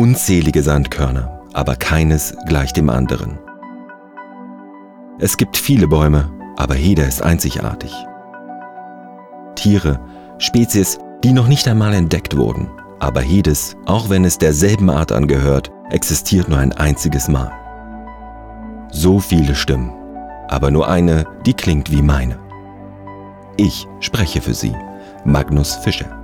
unzählige Sandkörner, aber keines gleich dem anderen. Es gibt viele Bäume, aber jeder ist einzigartig. Tiere, Spezies, die noch nicht einmal entdeckt wurden, aber jedes, auch wenn es derselben Art angehört, existiert nur ein einziges Mal. So viele Stimmen, aber nur eine, die klingt wie meine. Ich spreche für Sie, Magnus Fischer.